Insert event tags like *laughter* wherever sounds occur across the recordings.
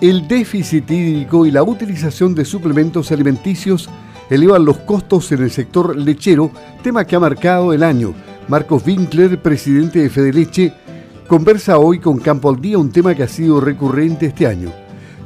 El déficit hídrico y la utilización de suplementos alimenticios elevan los costos en el sector lechero, tema que ha marcado el año. Marcos Winkler, presidente de Fedeleche, conversa hoy con Campo al Día un tema que ha sido recurrente este año.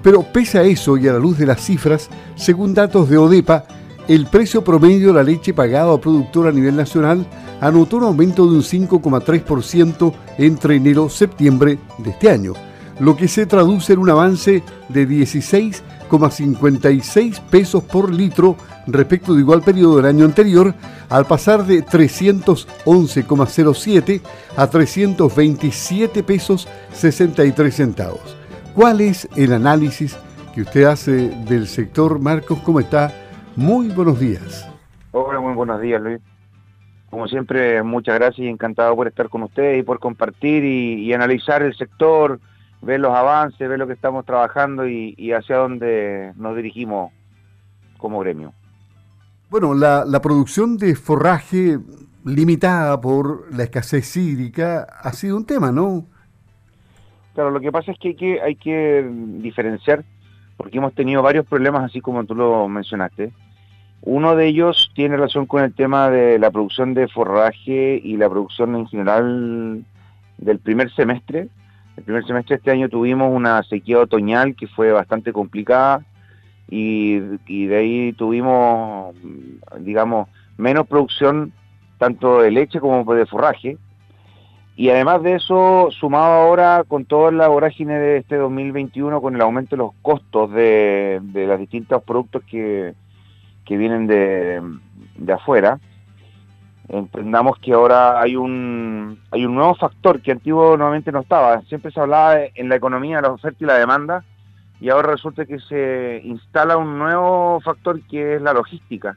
Pero pese a eso y a la luz de las cifras, según datos de ODEPA, el precio promedio de la leche pagado a productor a nivel nacional anotó un aumento de un 5,3% entre enero y septiembre de este año, lo que se traduce en un avance de 16,56 pesos por litro respecto de igual periodo del año anterior, al pasar de 311,07 a 327 pesos 63 centavos. ¿Cuál es el análisis que usted hace del sector, Marcos? ¿Cómo está? Muy buenos días. Hola, muy buenos días, Luis. Como siempre, muchas gracias y encantado por estar con ustedes y por compartir y, analizar el sector, ver los avances, ver lo que estamos trabajando y, hacia dónde nos dirigimos como gremio. Bueno, la, la, producción de forraje limitada por la escasez hídrica ha sido un tema, ¿no? Claro, lo que pasa es que hay que, hay que diferenciar, porque hemos tenido varios problemas, así como tú lo mencionaste. Uno de ellos tiene relación con el tema de la producción de forraje y la producción en general del primer semestre. El primer semestre de este año tuvimos una sequía otoñal que fue bastante complicada y, de ahí tuvimos, digamos, menos producción tanto de leche como de forraje. Y además de eso, sumado ahora con toda la vorágine de este 2021, con el aumento de los costos de, de los distintos productos que, que vienen de, de afuera, entendamos que ahora hay un, hay un nuevo factor que antiguo nuevamente no estaba. Siempre se hablaba en la economía de la oferta y la demanda, y ahora resulta que se instala un nuevo factor que es la logística.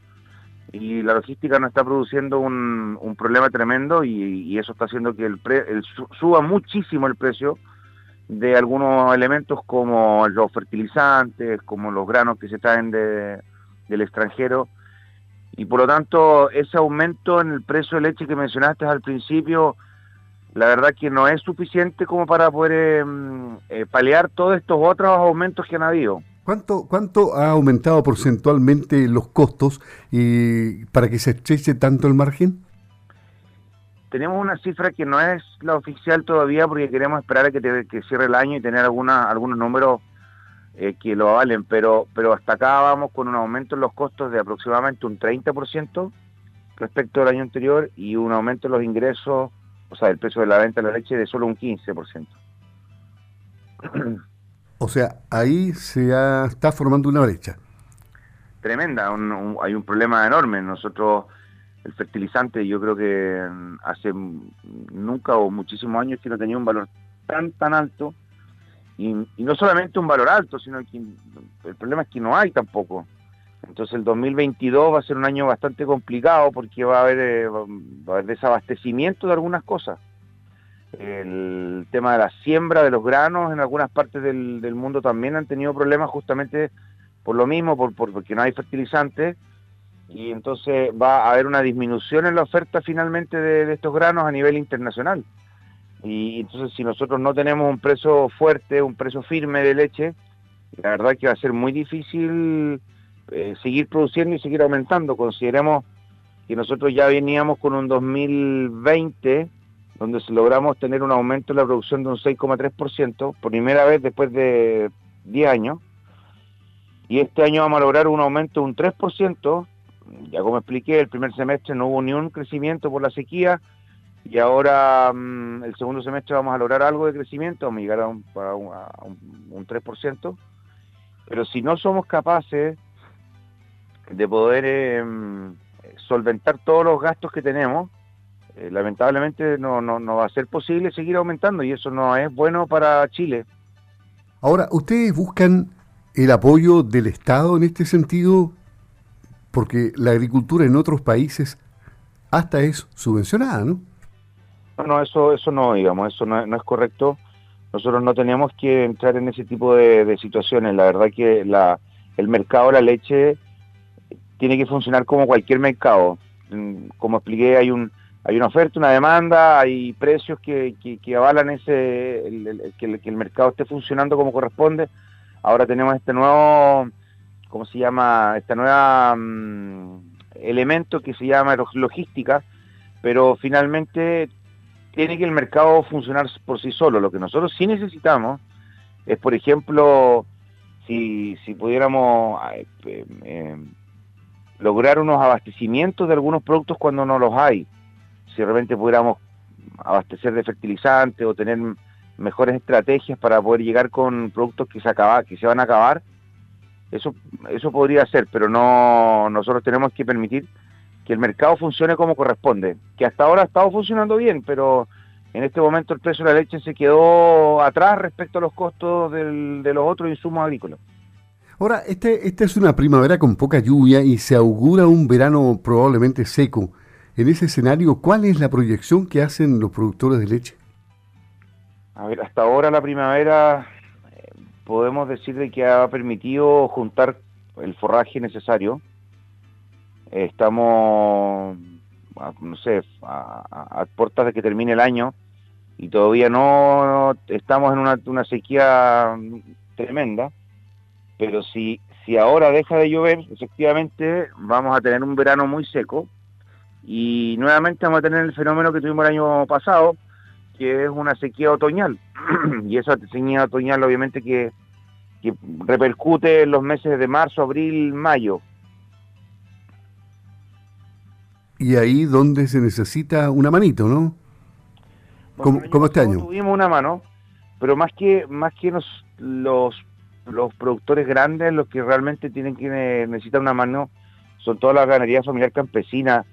Y la logística nos está produciendo un, un problema tremendo y, eso está haciendo que el, suba muchísimo el precio de algunos elementos como los fertilizantes, como los granos que se traen de, del extranjero. Y por lo tanto, ese aumento en el precio de leche que mencionaste al principio, la verdad que no es suficiente como para poder em, eh, paliar todos estos otros aumentos que han habido. ¿Cuánto, ¿Cuánto ha aumentado porcentualmente los costos y para que se estreche tanto el margen? Tenemos una cifra que no es la oficial todavía porque queremos esperar a que, que cierre el año y tener alguna, algunos números eh, que lo avalen, pero, pero hasta acá vamos con un aumento en los costos de aproximadamente un 30% respecto al año anterior y un aumento en los ingresos, o sea, el precio de la venta de la leche de solo un 15%. *clears throat* O sea, ahí se está formando una brecha. Tremenda, hay un problema enorme. Nosotros, el fertilizante, yo creo que mm, hace nunca o muchísimos años que no tenía un valor tan, tan alto y, no solamente un valor alto, sino que el problema es que no hay tampoco. Entonces el 2022 va a ser un año bastante complicado porque va a haber, eh, va a haber desabastecimiento de algunas cosas. El tema de la siembra de los granos en algunas partes del, mundo también han tenido problemas justamente por lo mismo, por, porque no hay fertilizantes y entonces va a haber una disminución en la oferta finalmente de estos granos a nivel internacional. Y entonces si nosotros no tenemos un precio fuerte, un precio firme de leche, la verdad que va a ser muy difícil eh, seguir produciendo y seguir aumentando. Consideremos que nosotros ya veníamos con un 2020 donde logramos tener un aumento en la producción de un 6,3%, por primera vez después de 10 años, y este año vamos a lograr un aumento de un 3%, ya como expliqué, el primer semestre no hubo ni un crecimiento por la sequía, y ahora mm, el segundo semestre vamos a lograr algo de crecimiento, vamos a llegar a un, un, 3%, pero si no somos capaces de poder em, solventar todos los gastos que tenemos, eh, lamentablemente no, no, no va a ser posible seguir aumentando y eso no es bueno para Chile. Ahora, ¿ustedes buscan el apoyo del Estado en este sentido? Porque la agricultura en otros países hasta es subvencionada, ¿no? No, eso, eso no, digamos, eso no, es correcto. Nosotros no tenemos que entrar en ese tipo de, situaciones. La verdad que el mercado de la leche tiene que funcionar como cualquier mercado. Mm, como expliqué, hay un hay una oferta, una demanda, hay precios que, avalan ese que, el, mercado esté funcionando como corresponde. ahora tenemos este nuevo, ¿cómo se llama? Esta nueva mm, elemento que se llama logística, pero finalmente tiene que el mercado funcionar por sí solo. Lo que nosotros sí necesitamos es, por ejemplo, si, si pudiéramos eh, eh, lograr unos abastecimientos de algunos productos cuando no los hay, si realmente pudiéramos abastecer de fertilizantes o tener mejores estrategias para poder llegar con productos que se acaba, que se van a acabar, eso eso podría ser, pero no nosotros tenemos que permitir que el mercado funcione como corresponde, que hasta ahora ha estado funcionando bien, pero en este momento el precio de la leche se quedó atrás respecto a los costos de los otros insumos agrícolas. Ahora, este, esta es una primavera con poca lluvia y se augura un verano probablemente seco. En ese escenario, ¿cuál es la proyección que hacen los productores de leche? A ver, hasta ahora la primavera eh, podemos decir de que ha permitido juntar el forraje necesario. Estamos, no sé, a, puertas de que termine el año y todavía no estamos en una, una sequía tremenda pero si, si ahora deja de llover, efectivamente vamos a tener un verano muy seco y nuevamente vamos a tener el fenómeno que tuvimos el año pasado, que es una sequía otoñal. *clears throat* y esa sequía otoñal obviamente que, que repercute en los meses de marzo, abril, mayo. Y ahí donde se necesita una manito, ¿no? como, este año. Tuvimos una mano, pero más que más que los, los los productores grandes, los que realmente tienen que necesitar una mano, son toda la ganadería familiar campesina.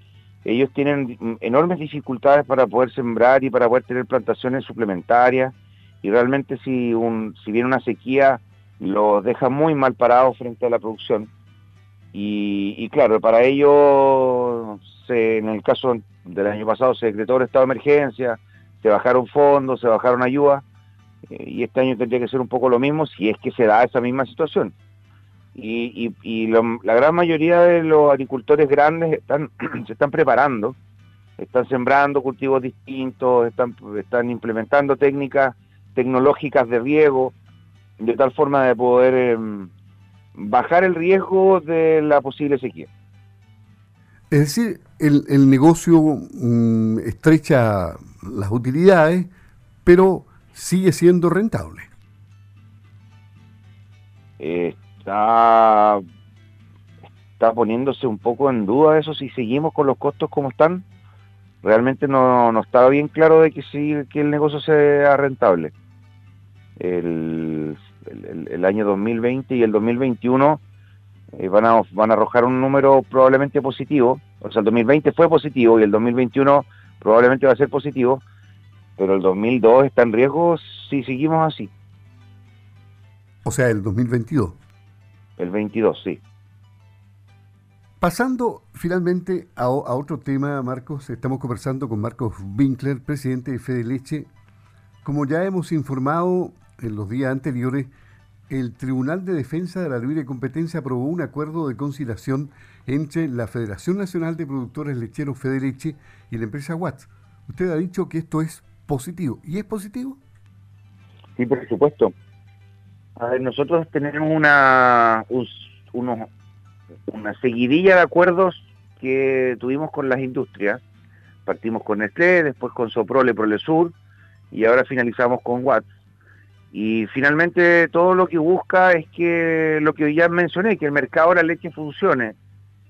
Ellos tienen enormes dificultades para poder sembrar y para poder tener plantaciones suplementarias. Y realmente si, un, si viene una sequía, los deja muy mal parados frente a la producción. Y, claro, para ello, en el caso del año pasado, se decretó el estado de emergencia, se bajaron fondos, se bajaron ayudas eh, y este año tendría que ser un poco lo mismo si es que se da esa misma situación. Y, y, la gran mayoría de los agricultores grandes están, *clears throat* se están preparando, están sembrando cultivos distintos, están, están implementando técnicas tecnológicas de riego, de tal forma de poder em, bajar el riesgo de la posible sequía. Es decir, el, el negocio mm, estrecha las utilidades, pero sigue siendo rentable. Está, está poniéndose un poco en duda eso si seguimos con los costos como están. Realmente no, no estaba bien claro de que, sí, que el negocio sea rentable. El, el, año 2020 y el 2021 eh, van, a, van a arrojar un número probablemente positivo. O sea, el 2020 fue positivo y el 2021 probablemente va a ser positivo pero el 2002 está en riesgo si seguimos así. O sea, el 2022. El 22, sí. Pasando finalmente a, otro tema, Marcos, estamos conversando con Marcos Winkler, presidente de Fede Leche. Como ya hemos informado en los días anteriores, el Tribunal de Defensa de la Libre Competencia aprobó un acuerdo de conciliación entre la Federación Nacional de Productores Lecheros Fede Leche y la empresa Watts. Usted ha dicho que esto es positivo. ¿Y es positivo? Sí, por supuesto. A ver, nosotros tenemos una, una seguidilla de acuerdos que tuvimos con las industrias. Partimos con Nestlé, después con Soprole, Prolesur y ahora finalizamos con Watts. Y finalmente todo lo que busca es que lo que ya mencioné, que el mercado de la leche funcione,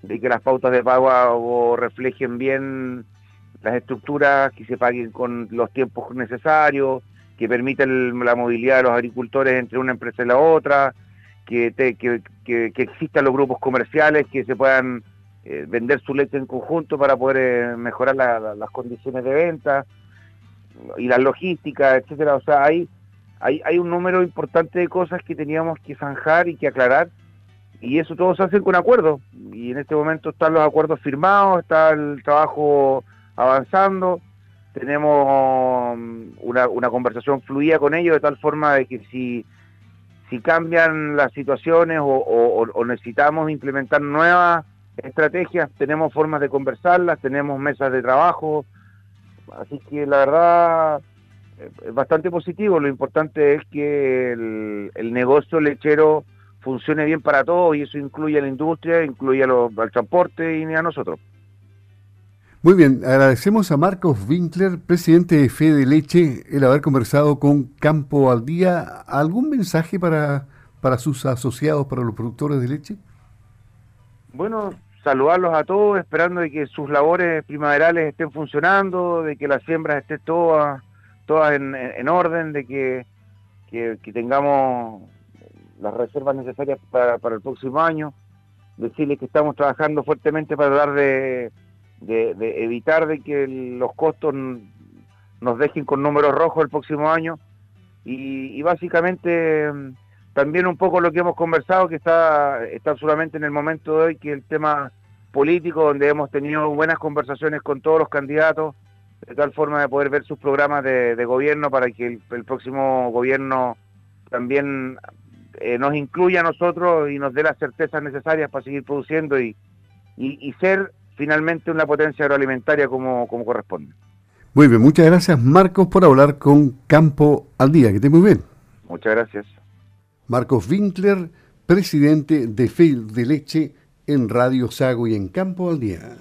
de que las pautas de pago reflejen bien las estructuras que se paguen con los tiempos necesarios, que permitan la movilidad de los agricultores entre una empresa y la otra, que, que, existan los grupos comerciales que se puedan eh, vender su leche en conjunto para poder eh, mejorar las condiciones de venta y la logística, etcétera. O sea, hay, hay, un número importante de cosas que teníamos que zanjar y que aclarar y eso todo se hace con acuerdos y en este momento están los acuerdos firmados, está el trabajo avanzando, tenemos um, una, conversación fluida con ellos de tal forma de que si cambian las situaciones o, necesitamos implementar nuevas estrategias, tenemos formas de conversarlas, tenemos mesas de trabajo, así que la verdad es bastante positivo. Lo importante es que el, negocio lechero funcione bien para todos y eso incluye a la industria, incluye al transporte y a nosotros. Muy bien, agradecemos a Marcos Winkler, presidente de Fede Leche, el haber conversado con Campo al Día. ¿Algún mensaje para, para sus asociados, para los productores de leche? Bueno, saludarlos a todos, esperando de que sus labores primaverales estén funcionando, de que las siembras estén todas, todas en, orden, de que, tengamos las reservas necesarias para, para el próximo año. Decirles que estamos trabajando fuertemente para dar de de, evitar de que los costos nos dejen con números rojos el próximo año y, básicamente mm, también un poco lo que hemos conversado que está, está solamente en el momento de hoy que el tema político donde hemos tenido buenas conversaciones con todos los candidatos de tal forma de poder ver sus programas de, gobierno para que el, próximo gobierno también eh, nos incluya a nosotros y nos dé las certezas necesarias para seguir produciendo y, y ser finalmente una potencia agroalimentaria como, como corresponde. Muy bien, muchas gracias Marcos por hablar con Campo al Día, que esté muy bien. Muchas gracias. Marcos Winkler, presidente de FEIL de Leche en Radio Sago y en Campo al Día.